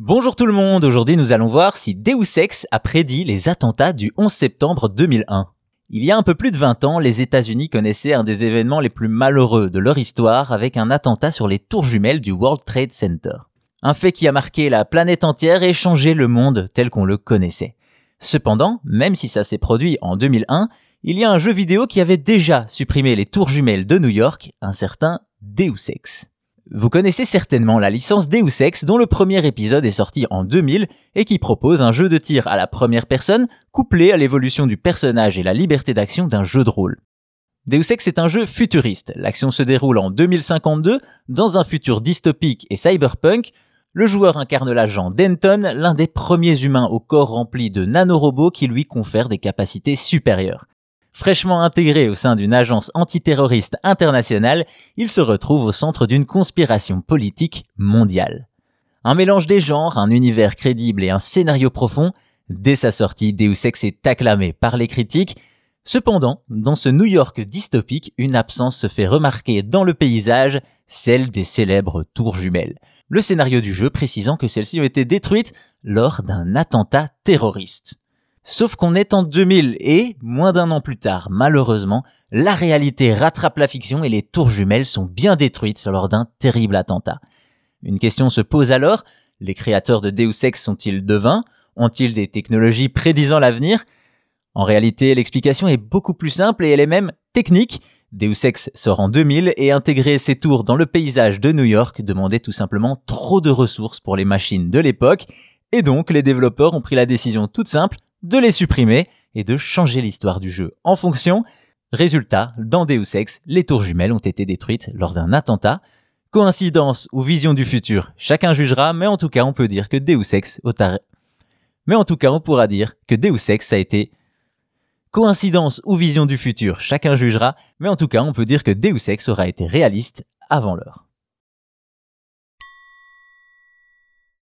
Bonjour tout le monde, aujourd'hui nous allons voir si Deus Ex a prédit les attentats du 11 septembre 2001. Il y a un peu plus de 20 ans, les États-Unis connaissaient un des événements les plus malheureux de leur histoire avec un attentat sur les tours jumelles du World Trade Center. Un fait qui a marqué la planète entière et changé le monde tel qu'on le connaissait. Cependant, même si ça s'est produit en 2001, il y a un jeu vidéo qui avait déjà supprimé les tours jumelles de New York, un certain Deus Ex. Vous connaissez certainement la licence Deus Ex dont le premier épisode est sorti en 2000 et qui propose un jeu de tir à la première personne couplé à l'évolution du personnage et la liberté d'action d'un jeu de rôle. Deus Ex est un jeu futuriste. L'action se déroule en 2052 dans un futur dystopique et cyberpunk. Le joueur incarne l'agent Denton, l'un des premiers humains au corps rempli de nanorobots qui lui confèrent des capacités supérieures. Fraîchement intégré au sein d'une agence antiterroriste internationale, il se retrouve au centre d'une conspiration politique mondiale. Un mélange des genres, un univers crédible et un scénario profond, dès sa sortie, Deus Ex est acclamé par les critiques. Cependant, dans ce New York dystopique, une absence se fait remarquer dans le paysage, celle des célèbres tours jumelles. Le scénario du jeu précisant que celles-ci ont été détruites lors d'un attentat terroriste. Sauf qu'on est en 2000 et, moins d'un an plus tard, malheureusement, la réalité rattrape la fiction et les tours jumelles sont bien détruites lors d'un terrible attentat. Une question se pose alors, les créateurs de Deus Ex sont-ils devins? Ont-ils des technologies prédisant l'avenir? En réalité, l'explication est beaucoup plus simple et elle est même technique. Deus Ex sort en 2000 et intégrer ces tours dans le paysage de New York demandait tout simplement trop de ressources pour les machines de l'époque, et donc les développeurs ont pris la décision toute simple de les supprimer et de changer l'histoire du jeu en fonction. Résultat, dans Deus Ex, les tours jumelles ont été détruites lors d'un attentat. Coïncidence ou vision du futur, chacun jugera, mais en tout cas on peut dire que Deus Ex Mais en tout cas on pourra dire que Deus Ex a été Coïncidence ou vision du futur, chacun jugera, mais en tout cas on peut dire que Deus Ex aura été réaliste avant l'heure.